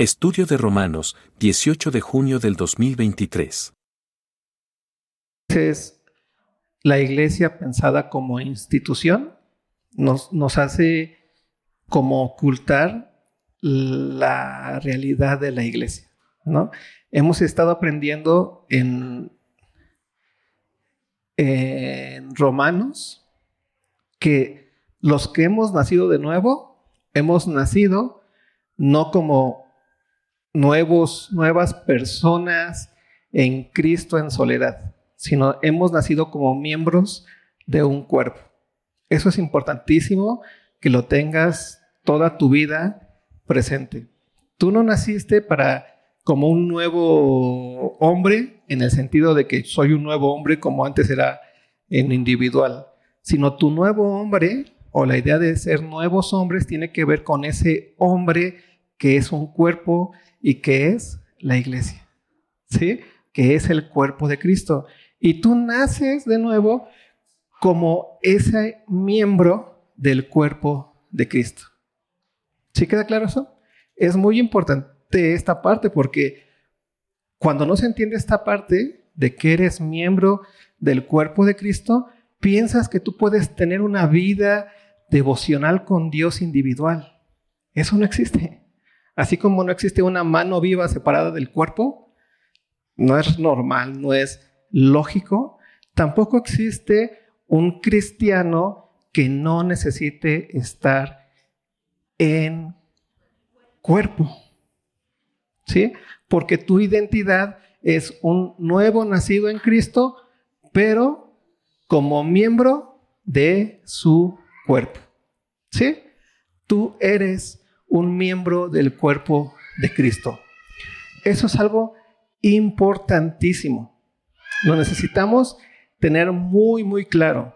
Estudio de Romanos, 18 de junio del 2023. Es la iglesia pensada como institución nos, nos hace como ocultar la realidad de la iglesia, ¿no? Hemos estado aprendiendo en, en Romanos que los que hemos nacido de nuevo, hemos nacido no como nuevos, nuevas personas en Cristo en soledad, sino hemos nacido como miembros de un cuerpo. Eso es importantísimo que lo tengas toda tu vida presente. Tú no naciste para como un nuevo hombre en el sentido de que soy un nuevo hombre como antes era en individual, sino tu nuevo hombre o la idea de ser nuevos hombres tiene que ver con ese hombre que es un cuerpo y que es la iglesia, ¿sí? Que es el cuerpo de Cristo. Y tú naces de nuevo como ese miembro del cuerpo de Cristo. ¿Sí queda claro eso? Es muy importante esta parte porque cuando no se entiende esta parte de que eres miembro del cuerpo de Cristo, piensas que tú puedes tener una vida devocional con Dios individual. Eso no existe. Así como no existe una mano viva separada del cuerpo, no es normal, no es lógico, tampoco existe un cristiano que no necesite estar en cuerpo. ¿Sí? Porque tu identidad es un nuevo nacido en Cristo, pero como miembro de su cuerpo. ¿Sí? Tú eres un miembro del cuerpo de Cristo. Eso es algo importantísimo. Lo necesitamos tener muy, muy claro.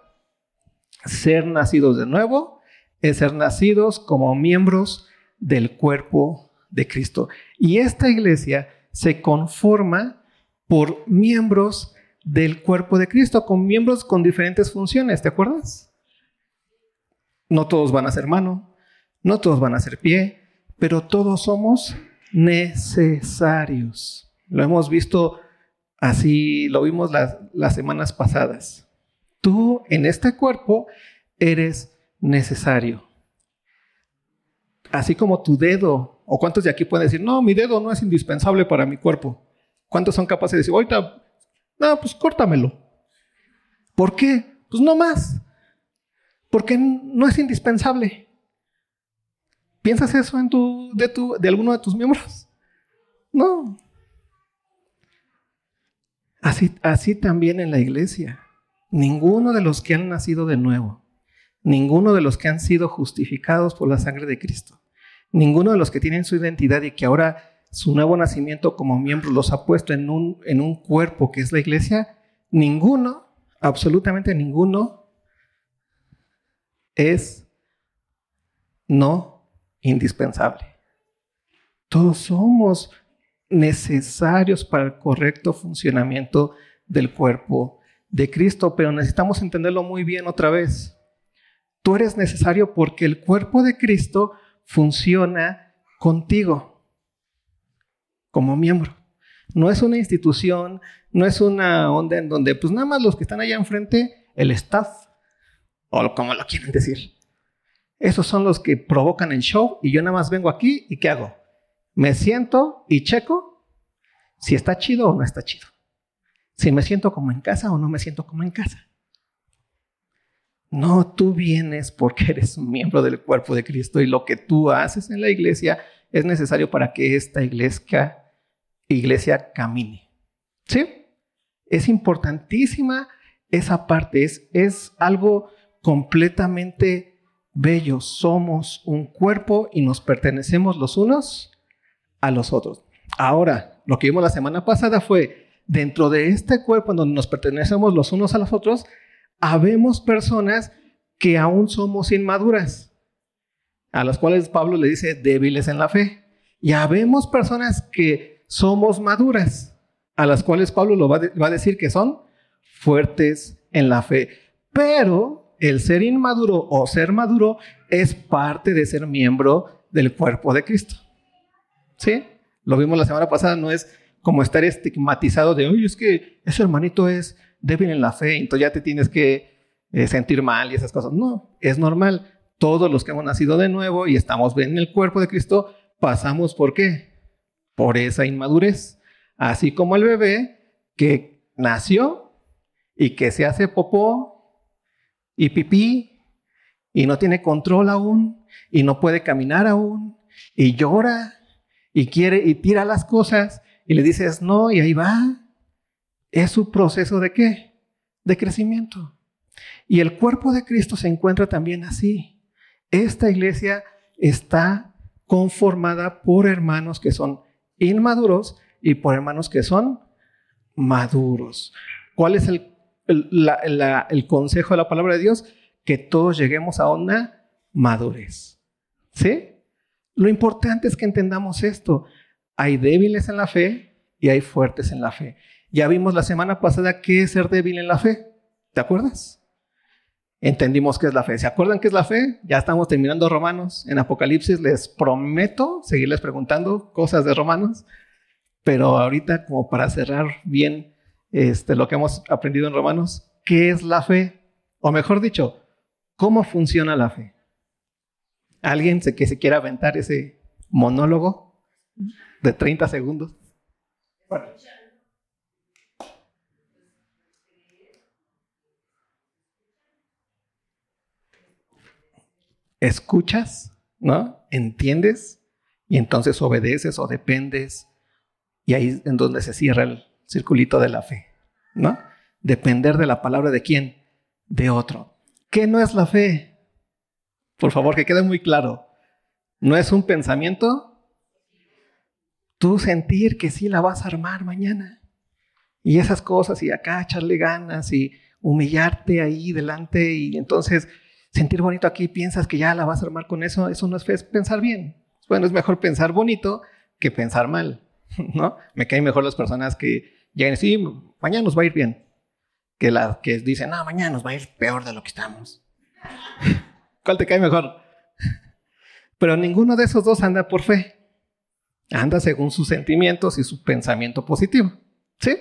Ser nacidos de nuevo es ser nacidos como miembros del cuerpo de Cristo. Y esta iglesia se conforma por miembros del cuerpo de Cristo, con miembros con diferentes funciones, ¿te acuerdas? No todos van a ser mano, no todos van a ser pie, pero todos somos necesarios. Lo hemos visto así, lo vimos las, las semanas pasadas. Tú en este cuerpo eres necesario. Así como tu dedo, o cuántos de aquí pueden decir, no, mi dedo no es indispensable para mi cuerpo. ¿Cuántos son capaces de decir, ahorita, no, pues córtamelo? ¿Por qué? Pues no más. Porque no es indispensable. ¿Piensas eso en tu, de, tu, de alguno de tus miembros? No. Así, así también en la iglesia. Ninguno de los que han nacido de nuevo, ninguno de los que han sido justificados por la sangre de Cristo, ninguno de los que tienen su identidad y que ahora su nuevo nacimiento como miembro los ha puesto en un, en un cuerpo que es la iglesia, ninguno, absolutamente ninguno, es no indispensable. Todos somos necesarios para el correcto funcionamiento del cuerpo de Cristo, pero necesitamos entenderlo muy bien otra vez. Tú eres necesario porque el cuerpo de Cristo funciona contigo como miembro. No es una institución, no es una onda en donde pues nada más los que están allá enfrente, el staff, o como lo quieren decir, esos son los que provocan el show y yo nada más vengo aquí y ¿qué hago? Me siento y checo si está chido o no está chido. Si me siento como en casa o no me siento como en casa. No, tú vienes porque eres miembro del cuerpo de Cristo y lo que tú haces en la iglesia es necesario para que esta iglesia, iglesia camine. ¿Sí? Es importantísima esa parte, es, es algo completamente bellos, somos un cuerpo y nos pertenecemos los unos a los otros. Ahora, lo que vimos la semana pasada fue, dentro de este cuerpo en donde nos pertenecemos los unos a los otros, habemos personas que aún somos inmaduras, a las cuales Pablo le dice débiles en la fe. Y habemos personas que somos maduras, a las cuales Pablo lo va, va a decir que son fuertes en la fe. Pero el ser inmaduro o ser maduro es parte de ser miembro del cuerpo de Cristo. ¿Sí? lo vimos la semana pasada, no es como estar estigmatizado de, oye, es que ese hermanito es débil en la fe, entonces ya te tienes que eh, sentir mal y esas cosas. No, es normal. Todos los que hemos nacido de nuevo y estamos en el cuerpo de Cristo, pasamos por qué? Por esa inmadurez. Así como el bebé que nació y que se hace popó y pipí y no tiene control aún y no puede caminar aún y llora y quiere y tira las cosas y le dices no y ahí va. Es su proceso de qué? De crecimiento. Y el cuerpo de Cristo se encuentra también así. Esta iglesia está conformada por hermanos que son inmaduros y por hermanos que son maduros. ¿Cuál es el, el, consejo de la palabra de Dios? Que todos lleguemos a una madurez. ¿Sí? Lo importante es que entendamos esto. Hay débiles en la fe y hay fuertes en la fe. Ya vimos la semana pasada qué es ser débil en la fe. ¿Te acuerdas? Entendimos qué es la fe. ¿Se acuerdan qué es la fe? Ya estamos terminando Romanos. En Apocalipsis les prometo seguirles preguntando cosas de Romanos. Pero ahorita, como para cerrar bien este, lo que hemos aprendido en Romanos, ¿qué es la fe? O mejor dicho, ¿cómo funciona la fe? ¿Alguien que se quiera aventar ese monólogo de 30 segundos? Escuchas, ¿no? Entiendes y entonces obedeces o dependes. Y ahí es en donde se cierra el circulito de la fe, ¿no? Depender de la palabra de quién? De otro. ¿Qué no es la fe? Por favor, que quede muy claro. No es un pensamiento. Tú sentir que sí la vas a armar mañana. Y esas cosas, y acá echarle ganas y humillarte ahí delante y entonces sentir bonito aquí, piensas que ya la vas a armar con eso, eso no es pensar bien. Bueno, es mejor pensar bonito que pensar mal, ¿no? Me caen mejor las personas que llegan y dicen, mañana nos va a ir bien, que las que dicen, no, mañana nos va a ir peor de lo que estamos. ¿Cuál te cae mejor? Pero ninguno de esos dos anda por fe. Anda según sus sentimientos y su pensamiento positivo. ¿Sí?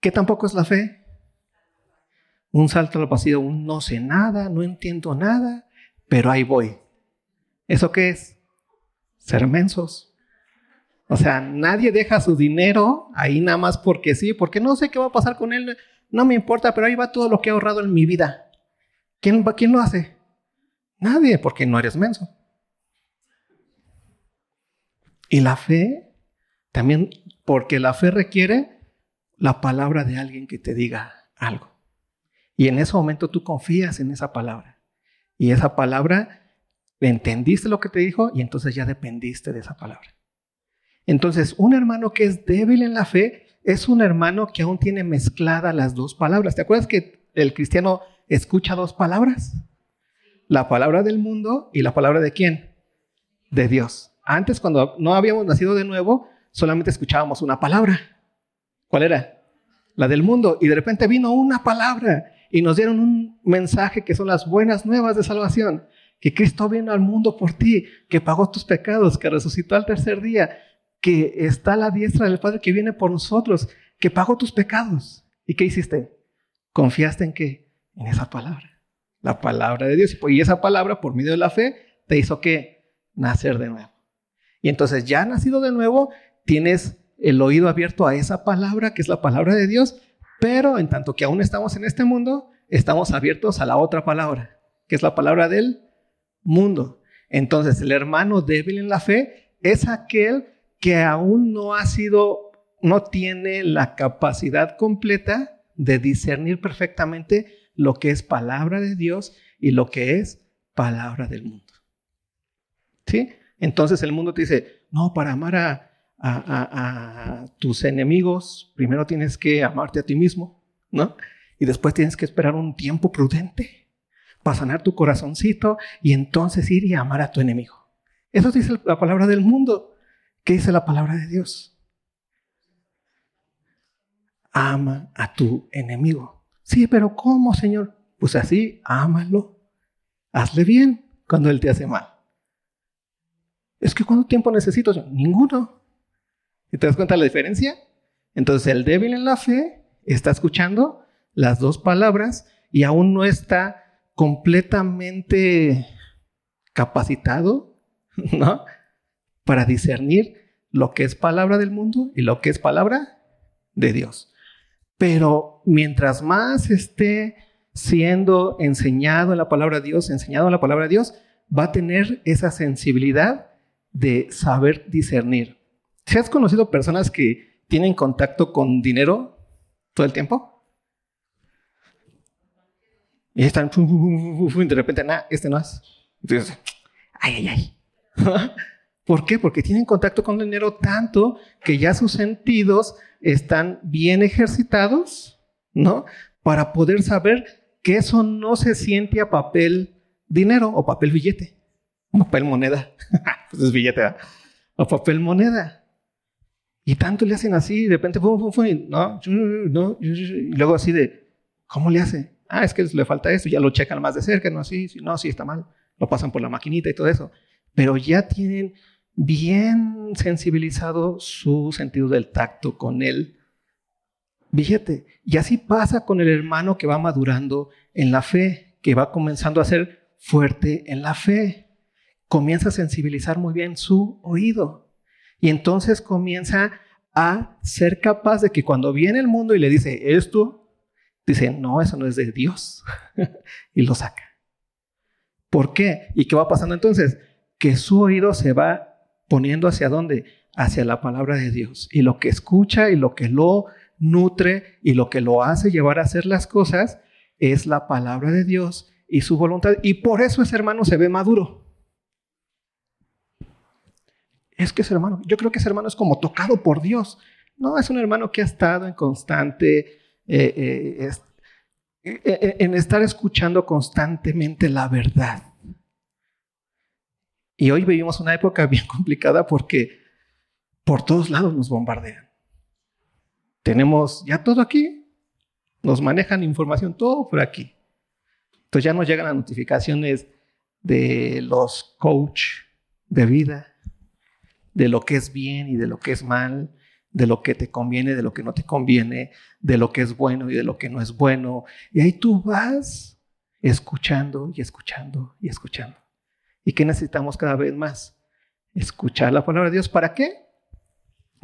¿Qué tampoco es la fe? Un salto al vacío, un no sé nada, no entiendo nada, pero ahí voy. ¿Eso qué es? Ser mensos. O sea, nadie deja su dinero ahí nada más porque sí, porque no sé qué va a pasar con él, no me importa, pero ahí va todo lo que he ahorrado en mi vida. ¿Quién, quién lo hace? Nadie, porque no eres menso. Y la fe, también porque la fe requiere la palabra de alguien que te diga algo. Y en ese momento tú confías en esa palabra. Y esa palabra, entendiste lo que te dijo y entonces ya dependiste de esa palabra. Entonces, un hermano que es débil en la fe es un hermano que aún tiene mezcladas las dos palabras. ¿Te acuerdas que el cristiano escucha dos palabras? la palabra del mundo y la palabra de quién? De Dios. Antes, cuando no habíamos nacido de nuevo, solamente escuchábamos una palabra. ¿Cuál era? La del mundo. Y de repente vino una palabra y nos dieron un mensaje que son las buenas nuevas de salvación. Que Cristo vino al mundo por ti, que pagó tus pecados, que resucitó al tercer día, que está la diestra del Padre que viene por nosotros, que pagó tus pecados. ¿Y qué hiciste? ¿Confiaste en qué? En esa palabra la palabra de Dios. Y esa palabra, por medio de la fe, te hizo que nacer de nuevo. Y entonces ya nacido de nuevo, tienes el oído abierto a esa palabra, que es la palabra de Dios, pero en tanto que aún estamos en este mundo, estamos abiertos a la otra palabra, que es la palabra del mundo. Entonces, el hermano débil en la fe es aquel que aún no ha sido, no tiene la capacidad completa de discernir perfectamente lo que es palabra de Dios y lo que es palabra del mundo. ¿Sí? Entonces el mundo te dice, no, para amar a, tus enemigos, primero tienes que amarte a ti mismo, ¿no? Y después tienes que esperar un tiempo prudente para sanar tu corazoncito y entonces ir y amar a tu enemigo. Eso dice la palabra del mundo. ¿Qué dice la palabra de Dios? Ama a tu enemigo. Sí, pero ¿cómo, Señor? Pues así, ámalo. Hazle bien cuando Él te hace mal. Es que ¿cuánto tiempo necesito? Ninguno. ¿Y te das cuenta de la diferencia? Entonces el débil en la fe está escuchando las dos palabras y aún no está completamente capacitado, ¿no? Para discernir lo que es palabra del mundo y lo que es palabra de Dios. Pero mientras más esté siendo enseñado en la palabra de Dios, enseñado en la palabra de Dios, va a tener esa sensibilidad de saber discernir. ¿Se has conocido personas que tienen contacto con dinero todo el tiempo? Y están, de repente, nada, este no es. Entonces, ay, ay, ay. ¿Por qué? Porque tienen contacto con el dinero tanto que ya sus sentidos están bien ejercitados, ¿no? Para poder saber que eso no se siente a papel dinero o papel billete, papel moneda. pues es billete, ¿verdad? O papel moneda. Y tanto le hacen así, de repente, no, no, y luego así de, ¿cómo le hace? Ah, es que le falta esto, ya lo checan más de cerca, no, sí, sí, no, sí, está mal, lo pasan por la maquinita y todo eso. Pero ya tienen bien sensibilizado su sentido del tacto con él billete. Y así pasa con el hermano que va madurando en la fe, que va comenzando a ser fuerte en la fe. Comienza a sensibilizar muy bien su oído. Y entonces comienza a ser capaz de que cuando viene el mundo y le dice esto, dice, no, eso no es de Dios. y lo saca. ¿Por qué? ¿Y qué va pasando entonces? Que su oído se va poniendo hacia dónde? Hacia la palabra de Dios. Y lo que escucha y lo que lo nutre y lo que lo hace llevar a hacer las cosas es la palabra de Dios y su voluntad. Y por eso ese hermano se ve maduro. Es que ese hermano, yo creo que ese hermano es como tocado por Dios. No, es un hermano que ha estado en constante, eh, eh, eh, en estar escuchando constantemente la verdad. Y hoy vivimos una época bien complicada porque por todos lados nos bombardean. Tenemos ya todo aquí. Nos manejan información todo por aquí. Entonces ya nos llegan las notificaciones de los coach de vida, de lo que es bien y de lo que es mal, de lo que te conviene, de lo que no te conviene, de lo que es bueno y de lo que no es bueno. Y ahí tú vas escuchando y escuchando y escuchando. ¿Y qué necesitamos cada vez más? Escuchar la palabra de Dios. ¿Para qué?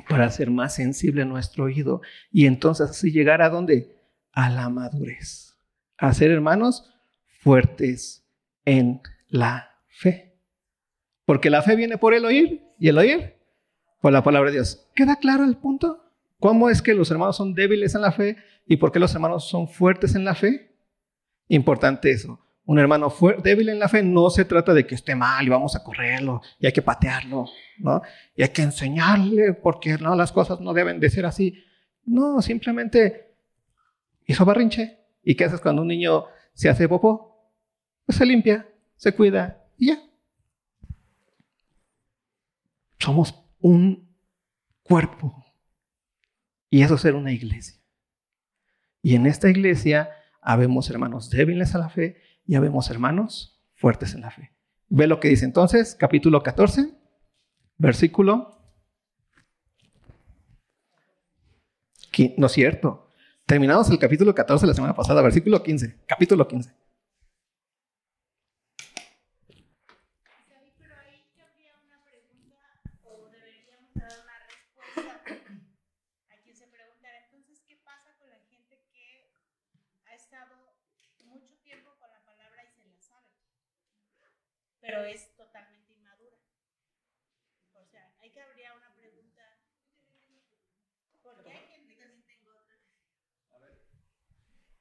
para hacer más sensible nuestro oído y entonces así llegar a dónde? A la madurez. A ser hermanos fuertes en la fe. Porque la fe viene por el oír y el oír por la palabra de Dios. ¿Queda claro el punto? ¿Cómo es que los hermanos son débiles en la fe y por qué los hermanos son fuertes en la fe? Importante eso un hermano débil en la fe, no se trata de que esté mal y vamos a correrlo y hay que patearlo, ¿no? Y hay que enseñarle porque no, las cosas no deben de ser así. No, simplemente hizo barrinche. ¿Y qué haces cuando un niño se hace popó? Pues se limpia, se cuida y ya. Somos un cuerpo. Y eso es ser una iglesia. Y en esta iglesia habemos hermanos débiles a la fe ya vemos hermanos fuertes en la fe. Ve lo que dice entonces, capítulo 14, versículo... No es cierto. Terminamos el capítulo 14 la semana pasada, versículo 15. Capítulo 15. Pero es totalmente inmadura. O sea, hay que habría una pregunta. Porque hay gente que también tengo otra. A ver.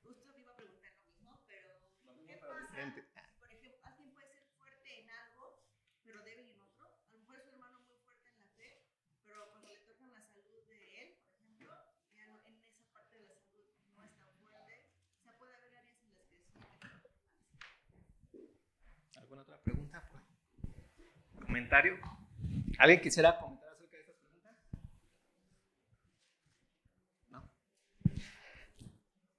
Usted me iba a preguntar lo mismo, pero ¿qué pasa? Por ejemplo, alguien puede ser fuerte en algo, pero débil en otro. A lo mejor es su hermano muy fuerte en la fe, pero cuando le tocan la salud de él, por ejemplo, ya en esa parte de la salud no es tan fuerte. O sea, puede haber áreas en las que sí. ¿Alguna otra pregunta? ¿Alguien quisiera comentar acerca de estas preguntas? No.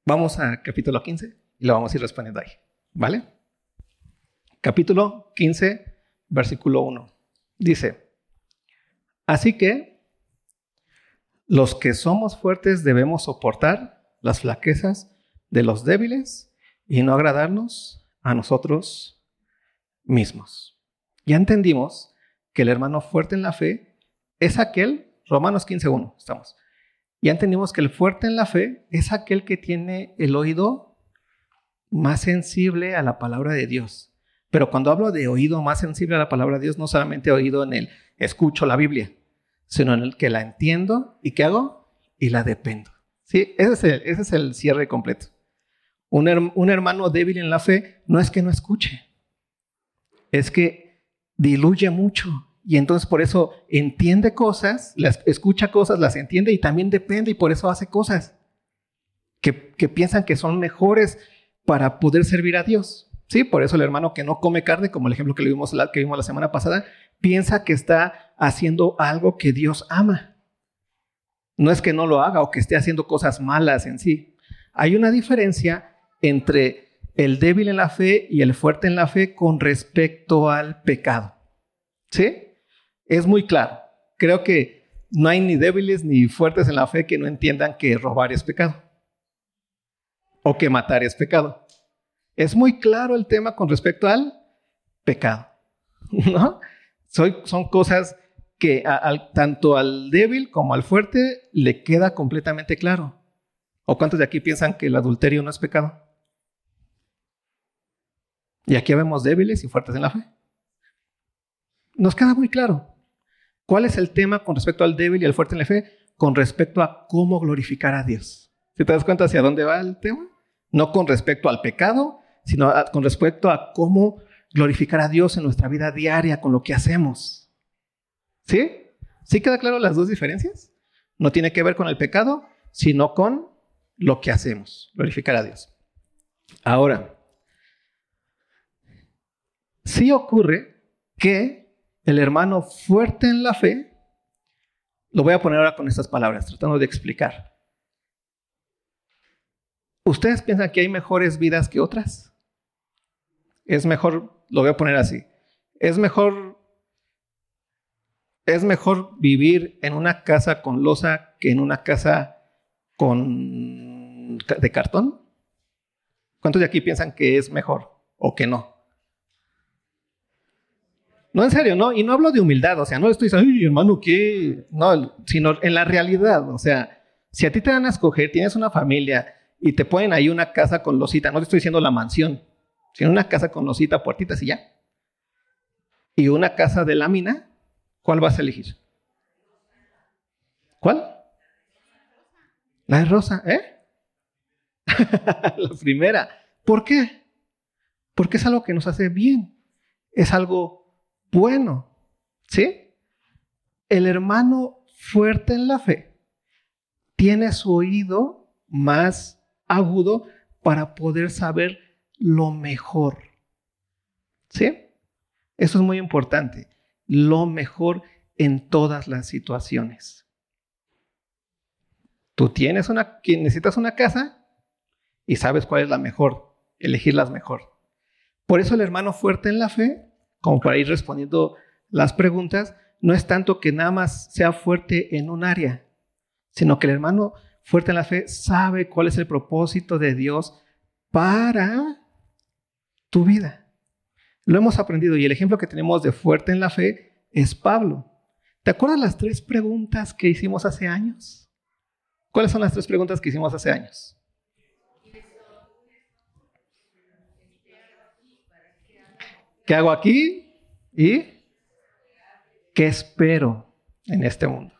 Vamos a capítulo 15 y lo vamos a ir respondiendo ahí. ¿Vale? Capítulo 15, versículo 1. Dice, así que Los que somos fuertes debemos soportar las flaquezas de los débiles y no agradarnos a nosotros mismos. Ya entendimos que el hermano fuerte en la fe es aquel, Romanos 15.1, estamos. Ya entendimos que el fuerte en la fe es aquel que tiene el oído más sensible a la palabra de Dios. Pero cuando hablo de oído más sensible a la palabra de Dios, no solamente oído en el escucho la Biblia, sino en el que la entiendo y ¿qué hago? Y la dependo. ¿Sí? Ese es el, ese es el cierre completo. Un, un hermano débil en la fe no es que no escuche, es que diluye mucho. Y entonces por eso entiende cosas, escucha cosas, las entiende y también depende y por eso hace cosas que, que piensan que son mejores para poder servir a Dios. Sí, por eso el hermano que no come carne, como el ejemplo que vimos la, que vimos la semana pasada, piensa que está haciendo algo que Dios ama. No es que no lo haga o que esté haciendo cosas malas en sí. Hay una diferencia entre el débil en la fe y el fuerte en la fe con respecto al pecado. ¿Sí? Es muy claro. Creo que no hay ni débiles ni fuertes en la fe que no entiendan que robar es pecado o que matar es pecado. Es muy claro el tema con respecto al pecado. ¿no? son cosas que tanto al débil como al fuerte le queda completamente claro. ¿O cuántos de aquí piensan que el adulterio no es pecado? Y aquí vemos débiles y fuertes en la fe. Nos queda muy claro. ¿Cuál es el tema con respecto al débil y al fuerte en la fe? Con respecto a cómo glorificar a Dios. ¿Si te das cuenta hacia dónde va el tema? No con respecto al pecado, sino con respecto a cómo glorificar a Dios en nuestra vida diaria con lo que hacemos. ¿Sí? ¿Sí queda claro las dos diferencias? No tiene que ver con el pecado, sino con lo que hacemos, glorificar a Dios. Ahora, sí ocurre que el hermano fuerte en la fe, lo voy a poner ahora con estas palabras, tratando de explicar. ¿Ustedes piensan que hay mejores vidas que otras? Es mejor lo voy a poner así. Es mejor, es mejor vivir en una casa con losa que en una casa con, de cartón. ¿Cuántos de aquí piensan que es mejor o que no? No, en serio, no. Y no hablo de humildad, o sea, no estoy diciendo, ay, hermano, ¿qué? No, sino en la realidad, o sea, si a ti te dan a escoger, tienes una familia y te ponen ahí una casa con losita, no te estoy diciendo la mansión, si una casa con losita, puertitas y ya. Y una casa de lámina, ¿cuál vas a elegir? ¿Cuál? La de rosa, ¿eh? la primera. ¿Por qué? Porque es algo que nos hace bien. Es algo bueno. ¿Sí? El hermano fuerte en la fe tiene su oído más agudo para poder saber lo mejor. ¿Sí? Eso es muy importante. Lo mejor en todas las situaciones. Tú tienes una, necesitas una casa y sabes cuál es la mejor, elegirlas mejor. Por eso el hermano fuerte en la fe, como para ir respondiendo las preguntas, no es tanto que nada más sea fuerte en un área, sino que el hermano fuerte en la fe sabe cuál es el propósito de Dios para tu vida. Lo hemos aprendido y el ejemplo que tenemos de fuerte en la fe es Pablo. ¿Te acuerdas las tres preguntas que hicimos hace años? ¿Cuáles son las tres preguntas que hicimos hace años? ¿Qué hago aquí? ¿Y qué espero en este mundo?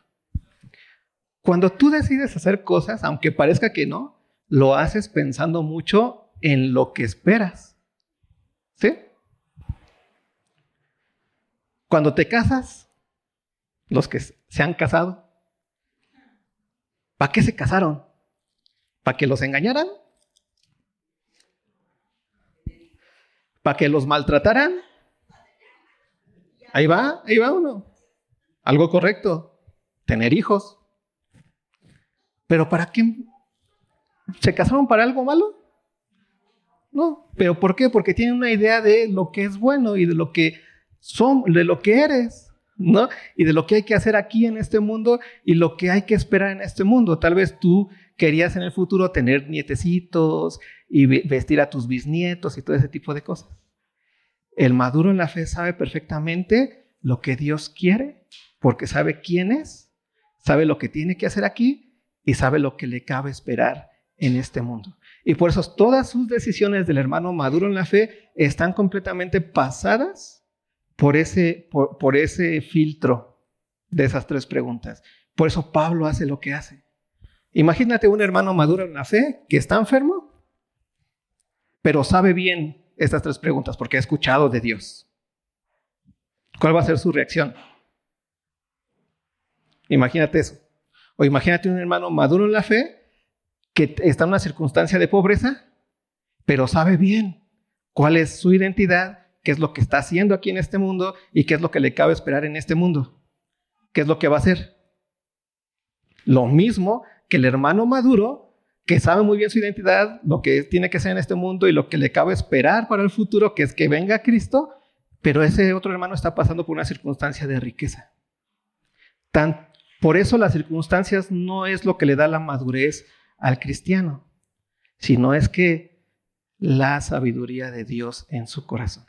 Cuando tú decides hacer cosas, aunque parezca que no, lo haces pensando mucho en lo que esperas. ¿Sí? Cuando te casas, los que se han casado, ¿para qué se casaron? ¿Para que los engañaran? ¿Para que los maltrataran? Ahí va, ahí va uno. Algo correcto, tener hijos. Pero ¿para qué? ¿Se casaron para algo malo? No, pero ¿por qué? Porque tienen una idea de lo que es bueno y de lo que son, de lo que eres. ¿no? Y de lo que hay que hacer aquí en este mundo y lo que hay que esperar en este mundo. Tal vez tú querías en el futuro tener nietecitos y vestir a tus bisnietos y todo ese tipo de cosas. El maduro en la fe sabe perfectamente lo que Dios quiere, porque sabe quién es, sabe lo que tiene que hacer aquí y sabe lo que le cabe esperar en este mundo. Y por eso todas sus decisiones del hermano maduro en la fe están completamente pasadas por ese, por, ese filtro de esas tres preguntas. Por eso Pablo hace lo que hace. Imagínate un hermano maduro en la fe que está enfermo, pero sabe bien estas tres preguntas porque ha escuchado de Dios. ¿Cuál va a ser su reacción? Imagínate eso. O imagínate un hermano maduro en la fe que está en una circunstancia de pobreza, pero sabe bien cuál es su identidad, qué es lo que está haciendo aquí en este mundo y qué es lo que le cabe esperar en este mundo. ¿Qué es lo que va a hacer? Lo mismo que el hermano maduro, que sabe muy bien su identidad, lo que tiene que ser en este mundo y lo que le cabe esperar para el futuro, que es que venga Cristo, pero ese otro hermano está pasando por una circunstancia de riqueza. Tan, por eso las circunstancias no es lo que le da la madurez al cristiano, sino es que la sabiduría de Dios en su corazón.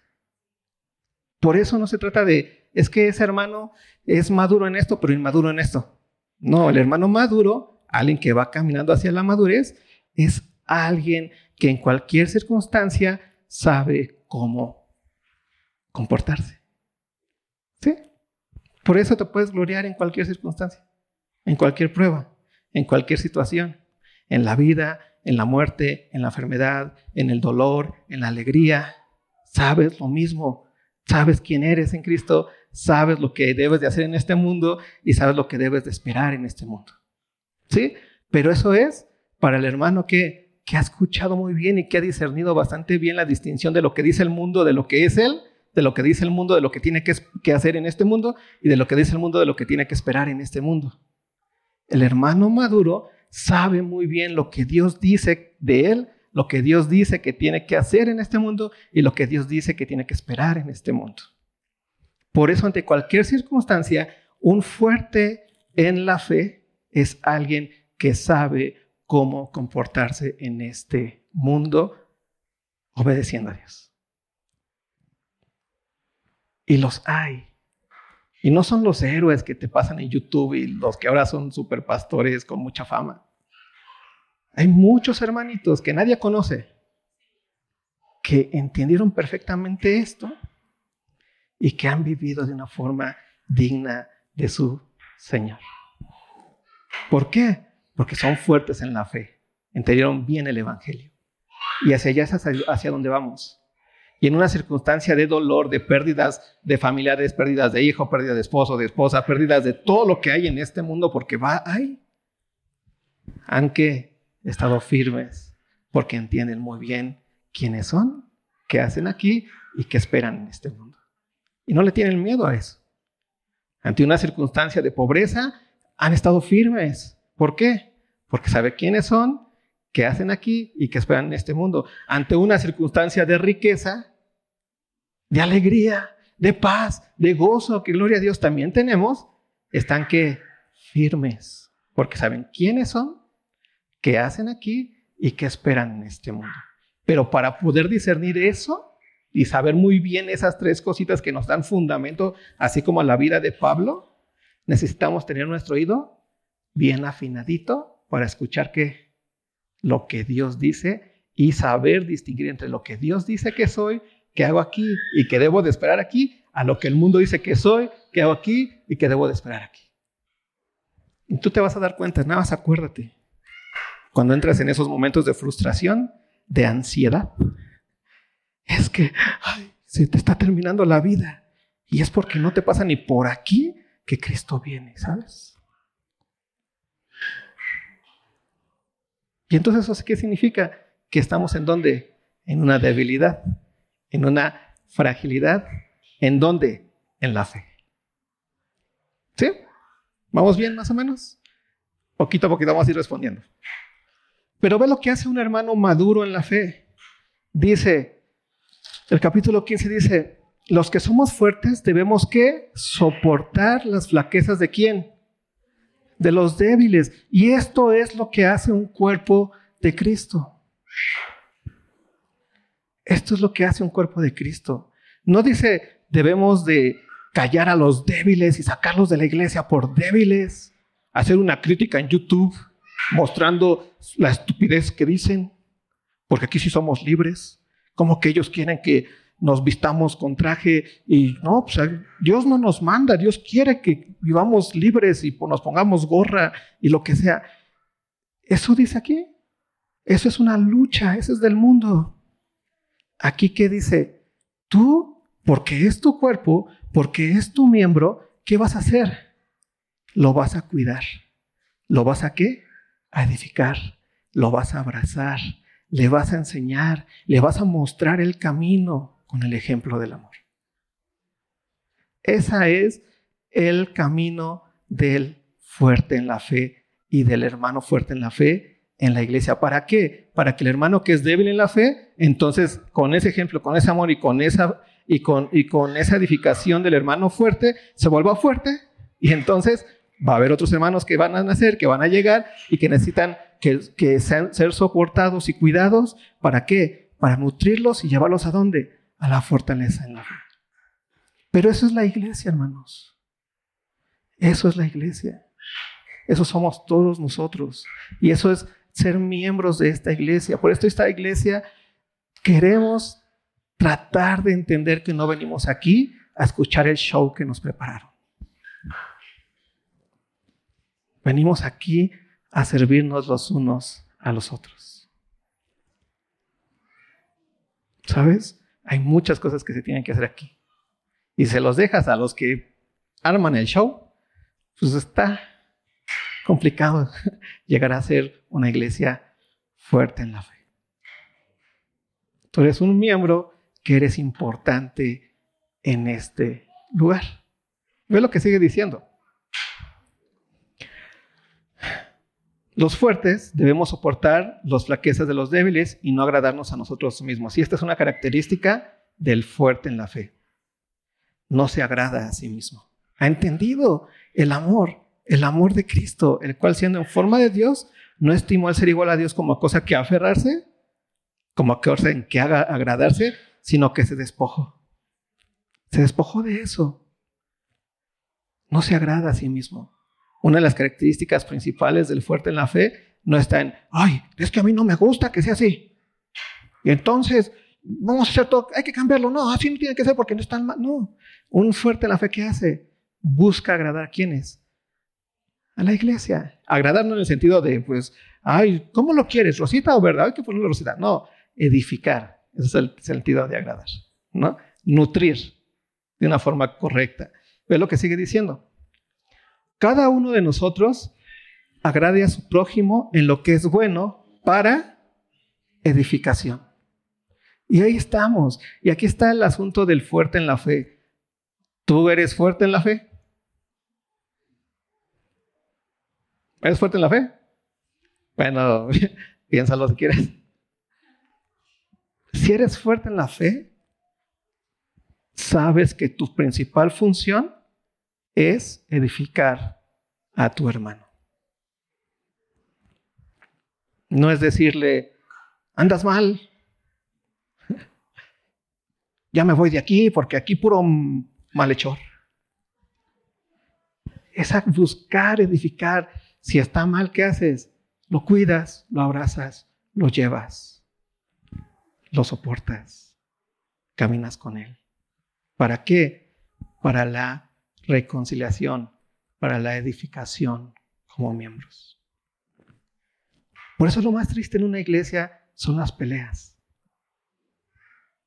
Por eso no se trata de, es que ese hermano es maduro en esto, pero inmaduro en esto. No, el hermano maduro, alguien que va caminando hacia la madurez, es alguien que en cualquier circunstancia sabe cómo comportarse. ¿Sí? Por eso te puedes gloriar en cualquier circunstancia, en cualquier prueba, en cualquier situación en la vida, en la muerte, en la enfermedad, en el dolor, en la alegría. Sabes lo mismo, sabes quién eres en Cristo, sabes lo que debes de hacer en este mundo y sabes lo que debes de esperar en este mundo. Pero eso es para el hermano que, que ha escuchado muy bien y que ha discernido bastante bien la distinción de lo que dice el mundo, de lo que es Él, de lo que dice el mundo, de lo que tiene que, que hacer en este mundo y de lo que dice el mundo, de lo que tiene que esperar en este mundo. El hermano maduro sabe muy bien lo que Dios dice de él, lo que Dios dice que tiene que hacer en este mundo y lo que Dios dice que tiene que esperar en este mundo. Por eso, ante cualquier circunstancia, un fuerte en la fe es alguien que sabe cómo comportarse en este mundo obedeciendo a Dios. Y los hay. Y no son los héroes que te pasan en YouTube y los que ahora son super pastores con mucha fama. Hay muchos hermanitos que nadie conoce que entendieron perfectamente esto y que han vivido de una forma digna de su Señor. ¿Por qué? Porque son fuertes en la fe, entendieron bien el Evangelio. Y hacia allá es hacia donde vamos y en una circunstancia de dolor, de pérdidas de familiares, pérdidas de hijo, pérdida de esposo, de esposa, pérdidas de todo lo que hay en este mundo, porque va, hay, han que estado firmes, porque entienden muy bien quiénes son, qué hacen aquí y qué esperan en este mundo. Y no le tienen miedo a eso. Ante una circunstancia de pobreza, han estado firmes. ¿Por qué? Porque sabe quiénes son, qué hacen aquí y qué esperan en este mundo. Ante una circunstancia de riqueza, de alegría, de paz, de gozo, que gloria a Dios también tenemos, están que firmes, porque saben quiénes son, qué hacen aquí y qué esperan en este mundo. Pero para poder discernir eso y saber muy bien esas tres cositas que nos dan fundamento, así como a la vida de Pablo, necesitamos tener nuestro oído bien afinadito para escuchar que lo que Dios dice y saber distinguir entre lo que Dios dice que soy ¿Qué hago aquí y que debo de esperar aquí, a lo que el mundo dice que soy, ¿Qué hago aquí y que debo de esperar aquí. Y tú te vas a dar cuenta, nada más acuérdate, cuando entras en esos momentos de frustración, de ansiedad, es que se te está terminando la vida y es porque no te pasa ni por aquí que Cristo viene, ¿sabes? Y entonces eso qué significa? Que estamos en donde? En una debilidad en una fragilidad. ¿En dónde? En la fe. ¿Sí? ¿Vamos bien más o menos? Poquito a poquito vamos a ir respondiendo. Pero ve lo que hace un hermano maduro en la fe. Dice, el capítulo 15 dice, los que somos fuertes debemos que soportar las flaquezas de quién? De los débiles. Y esto es lo que hace un cuerpo de Cristo. Esto es lo que hace un cuerpo de Cristo. No dice debemos de callar a los débiles y sacarlos de la iglesia por débiles, hacer una crítica en YouTube mostrando la estupidez que dicen, porque aquí sí somos libres, como que ellos quieren que nos vistamos con traje y no, pues Dios no nos manda, Dios quiere que vivamos libres y nos pongamos gorra y lo que sea. Eso dice aquí. Eso es una lucha, eso es del mundo. Aquí que dice, tú, porque es tu cuerpo, porque es tu miembro, ¿qué vas a hacer? Lo vas a cuidar. ¿Lo vas a qué? A edificar. Lo vas a abrazar. Le vas a enseñar. Le vas a mostrar el camino con el ejemplo del amor. Esa es el camino del fuerte en la fe y del hermano fuerte en la fe en la iglesia. ¿Para qué? Para que el hermano que es débil en la fe, entonces con ese ejemplo, con ese amor y con esa, y con, y con esa edificación del hermano fuerte, se vuelva fuerte y entonces va a haber otros hermanos que van a nacer, que van a llegar y que necesitan que, que sean, ser soportados y cuidados. ¿Para qué? Para nutrirlos y llevarlos a dónde? A la fortaleza en la fe. Pero eso es la iglesia, hermanos. Eso es la iglesia. Eso somos todos nosotros. Y eso es ser miembros de esta iglesia. Por esto esta iglesia queremos tratar de entender que no venimos aquí a escuchar el show que nos prepararon. Venimos aquí a servirnos los unos a los otros. ¿Sabes? Hay muchas cosas que se tienen que hacer aquí. Y se los dejas a los que arman el show, pues está complicado llegar a ser una iglesia fuerte en la fe. Tú eres un miembro que eres importante en este lugar. Ve lo que sigue diciendo. Los fuertes debemos soportar las flaquezas de los débiles y no agradarnos a nosotros mismos. Y esta es una característica del fuerte en la fe. No se agrada a sí mismo. Ha entendido el amor el amor de Cristo, el cual siendo en forma de Dios, no estimó al ser igual a Dios como cosa que aferrarse, como cosa en que haga agradarse, sino que se despojó. Se despojó de eso. No se agrada a sí mismo. Una de las características principales del fuerte en la fe no está en, ay, es que a mí no me gusta que sea así. Y entonces, vamos a hacer todo, hay que cambiarlo. No, así no tiene que ser porque no están mal. No, un fuerte en la fe, ¿qué hace? Busca agradar a quienes? a la iglesia. Agradarnos en el sentido de, pues, ay, ¿cómo lo quieres? ¿Rosita o verdad? Hay que ponerle rosita. No, edificar. Ese es el sentido de agradar. ¿no? Nutrir de una forma correcta. Ve lo que sigue diciendo. Cada uno de nosotros agrade a su prójimo en lo que es bueno para edificación. Y ahí estamos. Y aquí está el asunto del fuerte en la fe. ¿Tú eres fuerte en la fe? ¿Eres fuerte en la fe? Bueno, piénsalo si quieres. Si eres fuerte en la fe, sabes que tu principal función es edificar a tu hermano. No es decirle, andas mal, ya me voy de aquí porque aquí puro malhechor. Es buscar edificar si está mal, ¿qué haces? Lo cuidas, lo abrazas, lo llevas, lo soportas, caminas con él. ¿Para qué? Para la reconciliación, para la edificación como miembros. Por eso lo más triste en una iglesia son las peleas.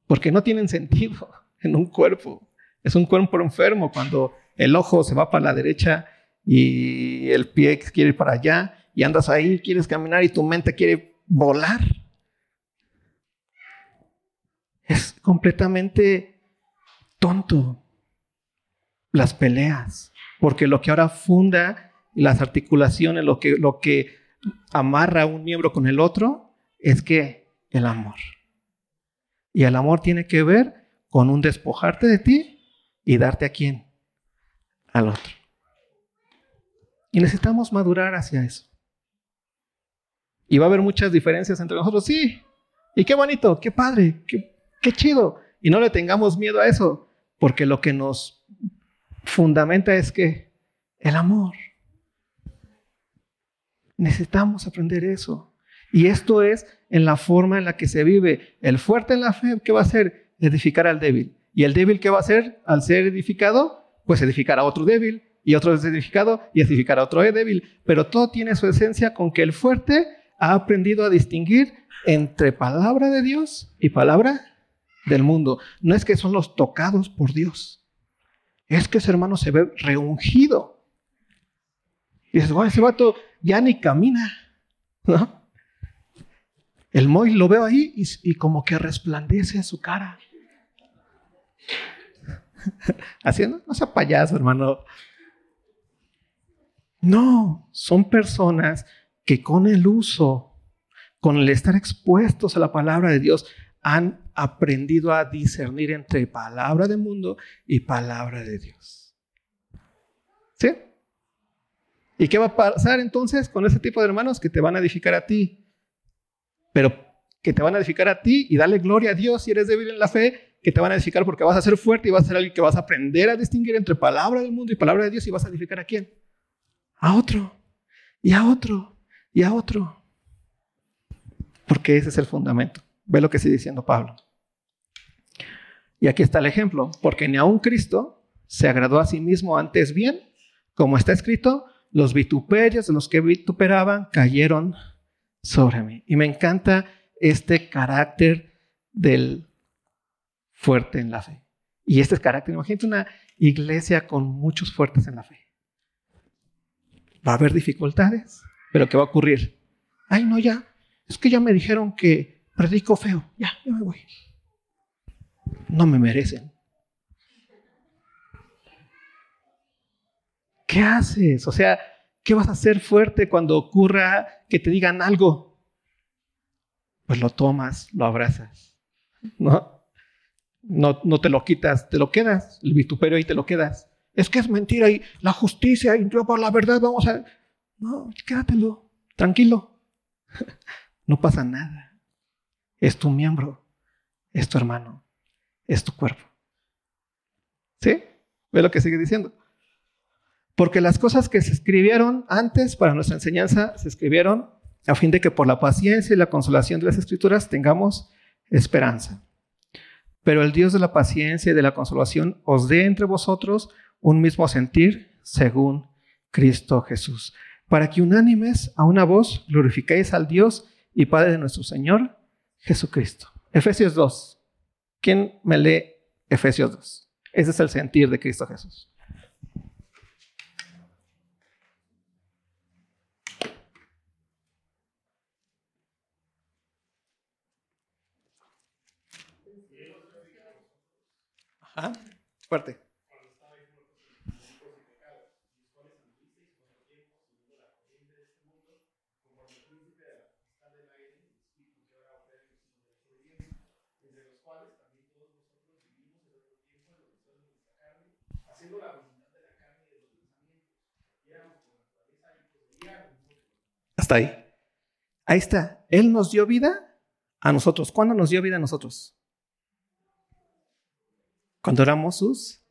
Porque no tienen sentido en un cuerpo. Es un cuerpo enfermo cuando el ojo se va para la derecha y el pie quiere ir para allá y andas ahí, quieres caminar y tu mente quiere volar. Es completamente tonto las peleas, porque lo que ahora funda las articulaciones, lo que, lo que amarra un miembro con el otro, es que el amor. Y el amor tiene que ver con un despojarte de ti y darte a quién? Al otro. Y necesitamos madurar hacia eso. Y va a haber muchas diferencias entre nosotros, sí. Y qué bonito, qué padre, qué, qué chido. Y no le tengamos miedo a eso, porque lo que nos fundamenta es que el amor. Necesitamos aprender eso. Y esto es en la forma en la que se vive. El fuerte en la fe, ¿qué va a hacer? Edificar al débil. ¿Y el débil qué va a hacer al ser edificado? Pues edificar a otro débil. Y otro es edificado y edificar a otro débil. Pero todo tiene su esencia con que el fuerte ha aprendido a distinguir entre palabra de Dios y palabra del mundo. No es que son los tocados por Dios. Es que ese hermano se ve reungido. Y dices, ese vato ya ni camina. ¿No? El Moy lo veo ahí y, como que resplandece su cara. Haciendo, no sea payaso, hermano. No, son personas que con el uso, con el estar expuestos a la palabra de Dios, han aprendido a discernir entre palabra del mundo y palabra de Dios. ¿Sí? ¿Y qué va a pasar entonces con ese tipo de hermanos que te van a edificar a ti? pero que te van a edificar a ti y darle gloria a Dios si eres débil en la fe, que te van a edificar porque vas a ser fuerte y vas a ser alguien que vas a aprender a distinguir entre palabra del mundo y palabra de Dios y vas a edificar a quién? A otro, y a otro, y a otro. Porque ese es el fundamento. Ve lo que sigue diciendo Pablo. Y aquí está el ejemplo, porque ni aun Cristo se agradó a sí mismo antes bien, como está escrito, los vituperios de los que vituperaban cayeron sobre mí. Y me encanta este carácter del fuerte en la fe. Y este carácter, imagínate una iglesia con muchos fuertes en la fe. Va a haber dificultades, pero ¿qué va a ocurrir? Ay, no, ya, es que ya me dijeron que predico feo, ya, ya me voy. No me merecen. ¿Qué haces? O sea, ¿Qué vas a hacer fuerte cuando ocurra que te digan algo? Pues lo tomas, lo abrazas, ¿no? No, no te lo quitas, te lo quedas, el vituperio ahí te lo quedas. Es que es mentira y la justicia y yo por la verdad vamos a... No, quédatelo, tranquilo. No pasa nada. Es tu miembro, es tu hermano, es tu cuerpo. ¿Sí? ¿Ve lo que sigue diciendo? Porque las cosas que se escribieron antes para nuestra enseñanza se escribieron a fin de que por la paciencia y la consolación de las escrituras tengamos esperanza. Pero el Dios de la paciencia y de la consolación os dé entre vosotros un mismo sentir según Cristo Jesús, para que unánimes a una voz glorifiquéis al Dios y Padre de nuestro Señor Jesucristo. Efesios 2. ¿Quién me lee Efesios 2? Ese es el sentir de Cristo Jesús. ¿Ah? Fuerte. Hasta ahí. Ahí está. Él nos dio vida a nosotros. ¿Cuándo nos dio vida a nosotros? cuando éramos sus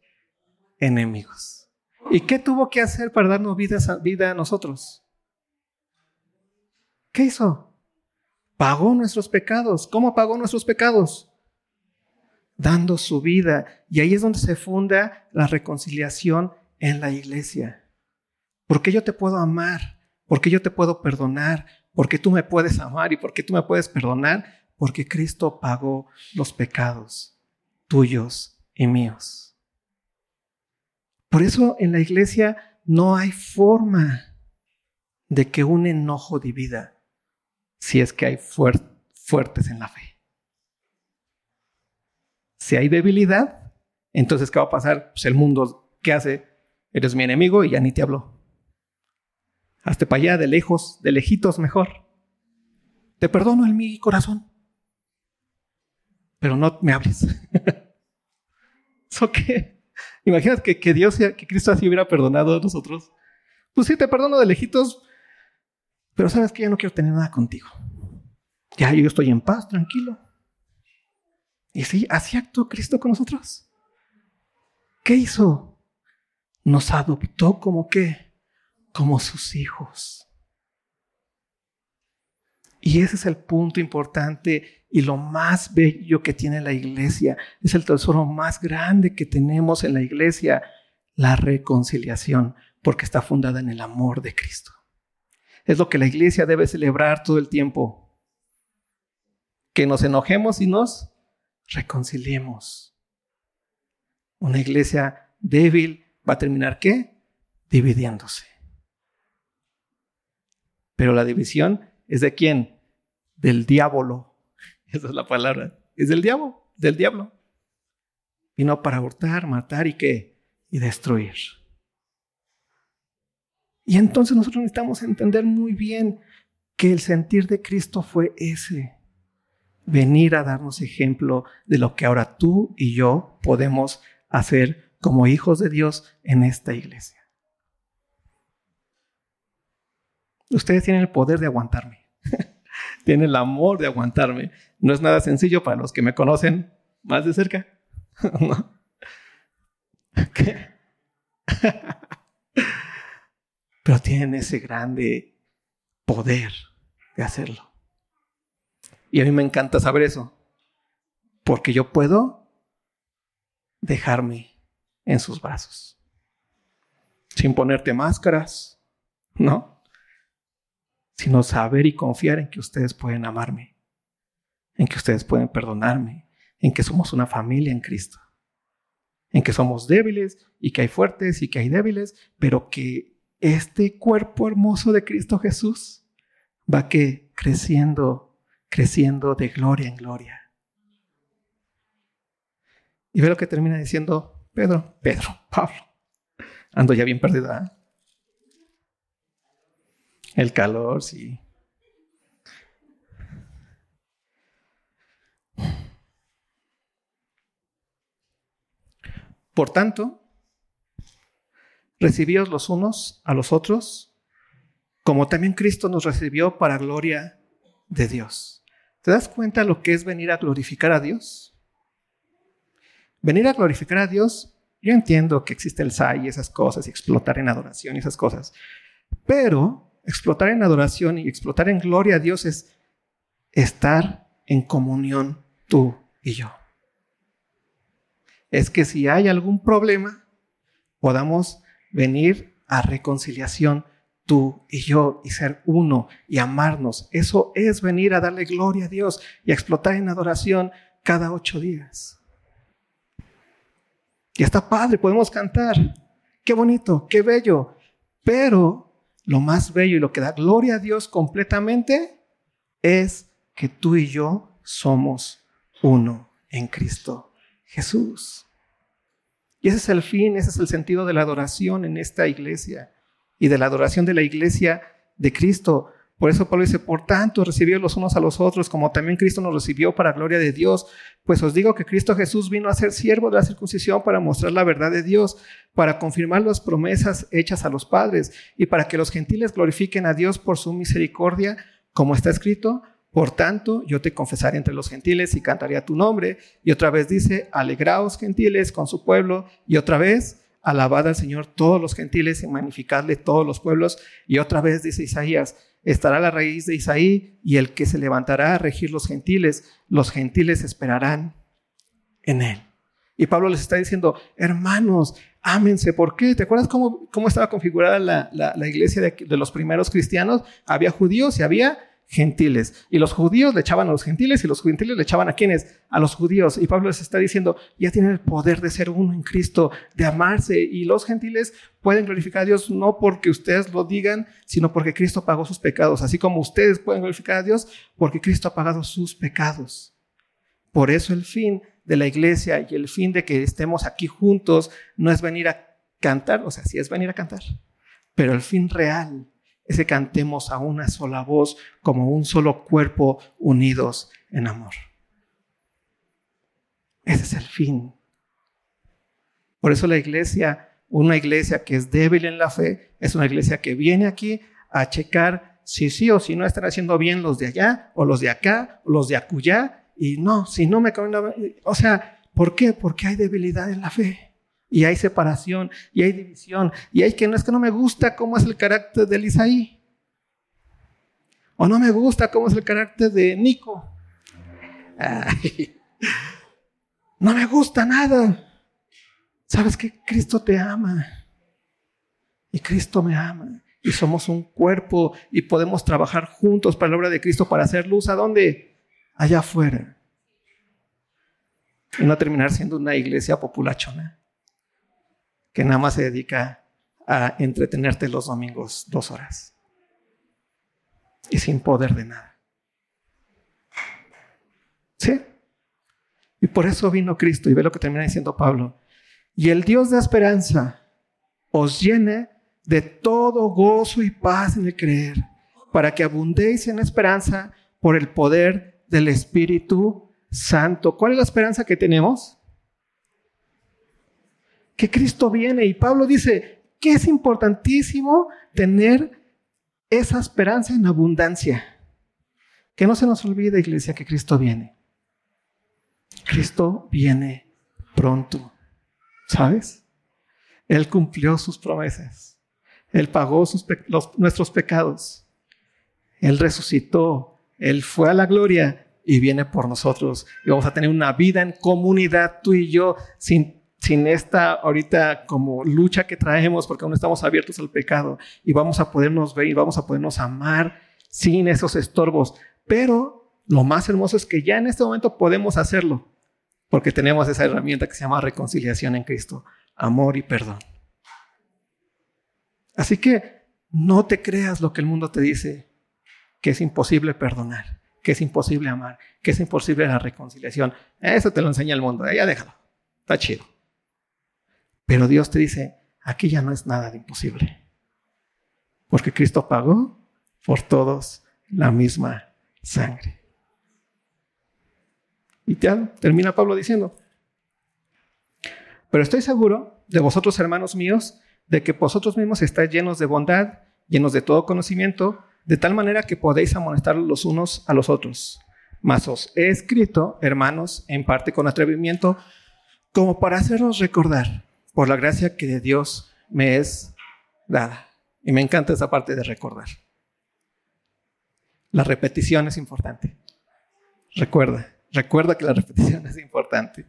enemigos. ¿Y qué tuvo que hacer para darnos vida, vida a nosotros? ¿Qué hizo? Pagó nuestros pecados. ¿Cómo pagó nuestros pecados? Dando su vida. Y ahí es donde se funda la reconciliación en la iglesia. Porque yo te puedo amar, porque yo te puedo perdonar, porque tú me puedes amar y porque tú me puedes perdonar, porque Cristo pagó los pecados tuyos y míos. Por eso en la iglesia no hay forma de que un enojo divida si es que hay fuertes en la fe. Si hay debilidad, entonces ¿qué va a pasar? Pues el mundo, ¿qué hace? Eres mi enemigo y ya ni te hablo. Hazte para allá, de lejos, de lejitos mejor. Te perdono en mi corazón, pero no me hables. ¿Eso qué? Imagínate que, que Dios, que Cristo así hubiera perdonado a nosotros. Pues sí, te perdono de lejitos, pero sabes que ya no quiero tener nada contigo. Ya yo estoy en paz, tranquilo. Y sí, así actuó Cristo con nosotros. ¿Qué hizo? Nos adoptó como qué? Como sus hijos. Y ese es el punto importante y lo más bello que tiene la iglesia. Es el tesoro más grande que tenemos en la iglesia, la reconciliación, porque está fundada en el amor de Cristo. Es lo que la iglesia debe celebrar todo el tiempo que nos enojemos y nos reconciliemos. Una iglesia débil va a terminar qué? Dividiéndose. Pero la división es de quién? Del diablo. Esa es la palabra. Es del diablo, del diablo. Vino para hurtar, matar y qué? Y destruir. Y entonces nosotros necesitamos entender muy bien que el sentir de Cristo fue ese venir a darnos ejemplo de lo que ahora tú y yo podemos hacer como hijos de Dios en esta iglesia. Ustedes tienen el poder de aguantarme. tienen el amor de aguantarme. No es nada sencillo para los que me conocen más de cerca. Pero tienen ese grande poder de hacerlo. Y a mí me encanta saber eso, porque yo puedo dejarme en sus brazos, sin ponerte máscaras, ¿no? Sino saber y confiar en que ustedes pueden amarme, en que ustedes pueden perdonarme, en que somos una familia en Cristo, en que somos débiles y que hay fuertes y que hay débiles, pero que este cuerpo hermoso de Cristo Jesús va que creciendo creciendo de gloria en gloria. Y ve lo que termina diciendo Pedro, Pedro, Pablo. Ando ya bien perdida. El calor, sí. Por tanto, recibíos los unos a los otros, como también Cristo nos recibió para gloria de Dios. ¿Te das cuenta lo que es venir a glorificar a Dios? Venir a glorificar a Dios, yo entiendo que existe el SAI y esas cosas, y explotar en adoración y esas cosas, pero explotar en adoración y explotar en gloria a Dios es estar en comunión tú y yo. Es que si hay algún problema, podamos venir a reconciliación tú y yo y ser uno y amarnos. Eso es venir a darle gloria a Dios y a explotar en adoración cada ocho días. Y está padre, podemos cantar. Qué bonito, qué bello. Pero lo más bello y lo que da gloria a Dios completamente es que tú y yo somos uno en Cristo Jesús. Y ese es el fin, ese es el sentido de la adoración en esta iglesia y de la adoración de la iglesia de Cristo. Por eso Pablo dice, por tanto, recibió los unos a los otros, como también Cristo nos recibió para gloria de Dios. Pues os digo que Cristo Jesús vino a ser siervo de la circuncisión para mostrar la verdad de Dios, para confirmar las promesas hechas a los padres y para que los gentiles glorifiquen a Dios por su misericordia, como está escrito. Por tanto, yo te confesaré entre los gentiles y cantaré a tu nombre. Y otra vez dice, alegraos gentiles con su pueblo. Y otra vez, alabad al Señor todos los gentiles y magnificadle todos los pueblos. Y otra vez dice Isaías, estará la raíz de Isaí y el que se levantará a regir los gentiles, los gentiles esperarán en él. Y Pablo les está diciendo, hermanos, ámense. ¿Por qué? ¿Te acuerdas cómo, cómo estaba configurada la, la, iglesia de, de los primeros cristianos? Había judíos y había gentiles. Y los judíos le echaban a los gentiles y los gentiles le echaban a quienes? A los judíos. Y Pablo les está diciendo, ya tienen el poder de ser uno en Cristo, de amarse. Y los gentiles pueden glorificar a Dios no porque ustedes lo digan, sino porque Cristo pagó sus pecados. Así como ustedes pueden glorificar a Dios porque Cristo ha pagado sus pecados. Por eso el fin de la iglesia y el fin de que estemos aquí juntos no es venir a cantar, o sea, sí es venir a cantar, pero el fin real es que cantemos a una sola voz como un solo cuerpo unidos en amor. Ese es el fin. Por eso la iglesia, una iglesia que es débil en la fe, es una iglesia que viene aquí a checar si sí o si no están haciendo bien los de allá, o los de acá, o los de acullá, y no, si no me o sea, ¿por qué? Porque hay debilidad en la fe. Y hay separación, y hay división, y hay que no es que no me gusta cómo es el carácter de Isaí. O no me gusta cómo es el carácter de Nico. no me gusta nada. ¿Sabes que Cristo te ama? Y Cristo me ama. Y somos un cuerpo y podemos trabajar juntos para la obra de Cristo para hacer luz. ¿A dónde? Allá afuera. Y no terminar siendo una iglesia populachona que nada más se dedica a entretenerte los domingos dos horas y sin poder de nada. ¿Sí? Y por eso vino Cristo y ve lo que termina diciendo Pablo. Y el Dios de esperanza os llene de todo gozo y paz en el creer, para que abundéis en esperanza por el poder del Espíritu Santo. ¿Cuál es la esperanza que tenemos? Que Cristo viene y Pablo dice que es importantísimo tener esa esperanza en abundancia. Que no se nos olvide, iglesia, que Cristo viene. Cristo viene pronto. ¿Sabes? Él cumplió sus promesas. Él pagó nuestros pecados. Él resucitó. Él fue a la gloria y viene por nosotros. Y vamos a tener una vida en comunidad, tú y yo, sin, sin esta ahorita como lucha que traemos, porque aún estamos abiertos al pecado. Y vamos a podernos ver y vamos a podernos amar sin esos estorbos. Pero lo más hermoso es que ya en este momento podemos hacerlo porque tenemos esa herramienta que se llama reconciliación en Cristo, amor y perdón. Así que no te creas lo que el mundo te dice, que es imposible perdonar, que es imposible amar, que es imposible la reconciliación. Eso te lo enseña el mundo, ya déjalo, está chido. Pero Dios te dice, aquí ya no es nada de imposible, porque Cristo pagó por todos la misma sangre. Y ya termina Pablo diciendo, pero estoy seguro de vosotros, hermanos míos, de que vosotros mismos estáis llenos de bondad, llenos de todo conocimiento, de tal manera que podéis amonestar los unos a los otros. Mas os he escrito, hermanos, en parte con atrevimiento, como para haceros recordar, por la gracia que de Dios me es dada. Y me encanta esa parte de recordar. La repetición es importante. Recuerda, Recuerda que la repetición es importante.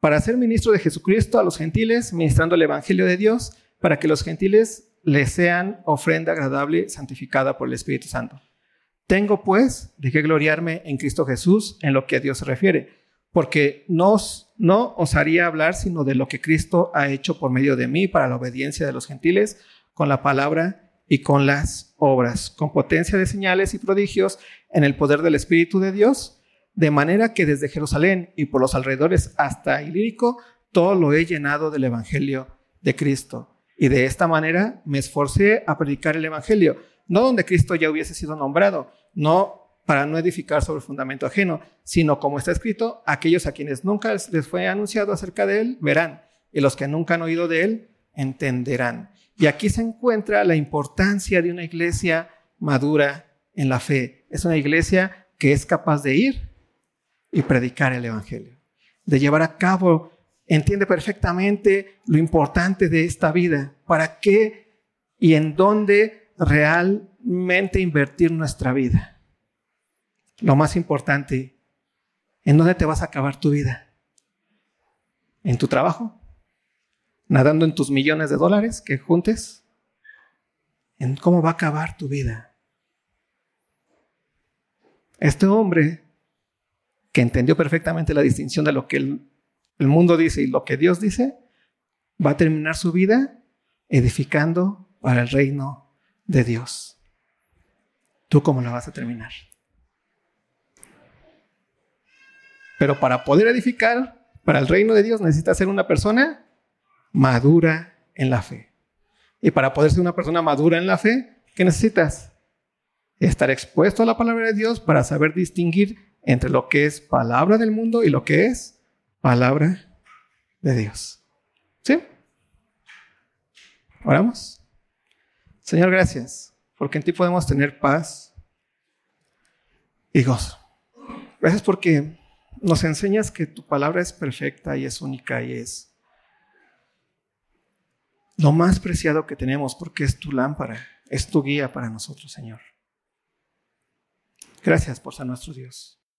Para ser ministro de Jesucristo a los gentiles, ministrando el Evangelio de Dios, para que los gentiles le sean ofrenda agradable, santificada por el Espíritu Santo. Tengo pues de qué gloriarme en Cristo Jesús en lo que a Dios se refiere, porque no, no os haría hablar sino de lo que Cristo ha hecho por medio de mí para la obediencia de los gentiles, con la palabra y con las obras, con potencia de señales y prodigios en el poder del Espíritu de Dios de manera que desde Jerusalén y por los alrededores hasta Ilírico, todo lo he llenado del Evangelio de Cristo. Y de esta manera me esforcé a predicar el Evangelio, no donde Cristo ya hubiese sido nombrado, no para no edificar sobre fundamento ajeno, sino como está escrito, aquellos a quienes nunca les fue anunciado acerca de él verán, y los que nunca han oído de él entenderán. Y aquí se encuentra la importancia de una iglesia madura en la fe. Es una iglesia que es capaz de ir y predicar el Evangelio, de llevar a cabo, entiende perfectamente lo importante de esta vida, para qué y en dónde realmente invertir nuestra vida. Lo más importante, ¿en dónde te vas a acabar tu vida? ¿En tu trabajo? ¿Nadando en tus millones de dólares que juntes? ¿En cómo va a acabar tu vida? Este hombre que entendió perfectamente la distinción de lo que el, mundo dice y lo que Dios dice, va a terminar su vida edificando para el reino de Dios. ¿Tú cómo la vas a terminar? Pero para poder edificar para el reino de Dios necesitas ser una persona madura en la fe. Y para poder ser una persona madura en la fe, ¿qué necesitas? Estar expuesto a la palabra de Dios para saber distinguir entre lo que es palabra del mundo y lo que es palabra de Dios. ¿Sí? Oramos. Señor, gracias, porque en ti podemos tener paz y gozo. Gracias porque nos enseñas que tu palabra es perfecta y es única y es lo más preciado que tenemos porque es tu lámpara, es tu guía para nosotros, Señor. Gracias por ser nuestro Dios.